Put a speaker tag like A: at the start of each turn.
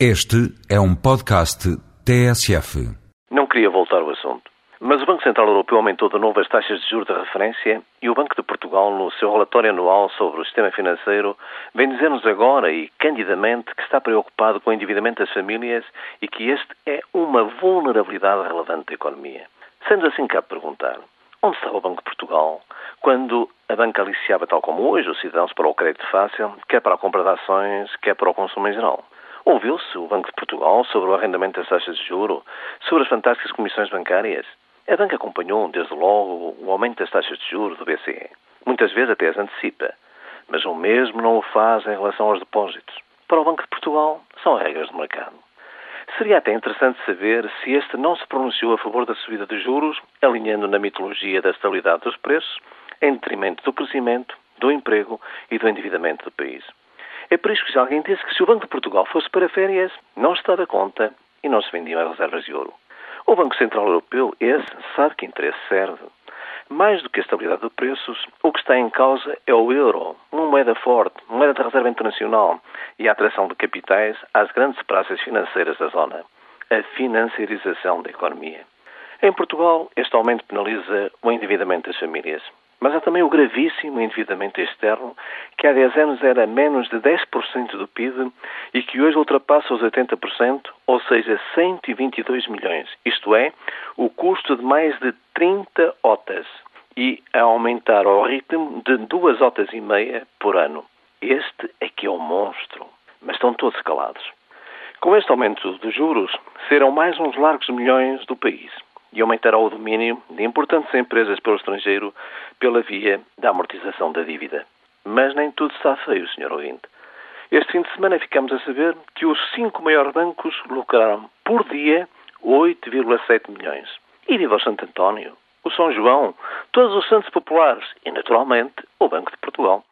A: Este é um podcast TSF.
B: Não queria voltar ao assunto, mas o Banco Central Europeu aumentou de novo as taxas de juros de referência e o Banco de Portugal, no seu relatório anual sobre o sistema financeiro, vem dizer-nos agora e candidamente que está preocupado com o endividamento das famílias e que este é uma vulnerabilidade relevante da economia. Sendo assim, cabe perguntar: onde estava o Banco de Portugal quando a banca aliciava, tal como hoje, os cidadãos para o crédito fácil, quer para a compra de ações, quer para o consumo em geral? Ouviu-se o Banco de Portugal sobre o arrendamento das taxas de juro, sobre as fantásticas comissões bancárias? A banca acompanhou, desde logo, o aumento das taxas de juros do BCE. Muitas vezes até as antecipa, mas o mesmo não o faz em relação aos depósitos. Para o Banco de Portugal, são regras do mercado. Seria até interessante saber se este não se pronunciou a favor da subida de juros, alinhando na mitologia da estabilidade dos preços, em detrimento do crescimento, do emprego e do endividamento do país. É por isso que já alguém disse que se o Banco de Portugal fosse para férias, não se dava conta e não se vendiam as reservas de ouro. O Banco Central Europeu, esse, sabe que interesse serve. Mais do que a estabilidade de preços, o que está em causa é o euro, uma moeda forte, moeda de reserva internacional e a atração de capitais às grandes praças financeiras da zona. A financiarização da economia. Em Portugal, este aumento penaliza o endividamento das famílias. Mas há também o gravíssimo endividamento externo, que há 10 anos era menos de 10% do PIB e que hoje ultrapassa os 80%, ou seja, 122 milhões. Isto é, o custo de mais de 30 OTAs e a aumentar ao ritmo de duas OTAs e meia por ano. Este é que é o monstro. Mas estão todos calados. Com este aumento dos juros, serão mais uns largos milhões do país e aumentará o domínio de importantes empresas pelo estrangeiro pela via da amortização da dívida. Mas nem tudo está feio, Sr. ouvinte. Este fim de semana ficamos a saber que os cinco maiores bancos lucraram por dia 8,7 milhões. E viva o Santo António, o São João, todos os santos populares e, naturalmente, o Banco de Portugal.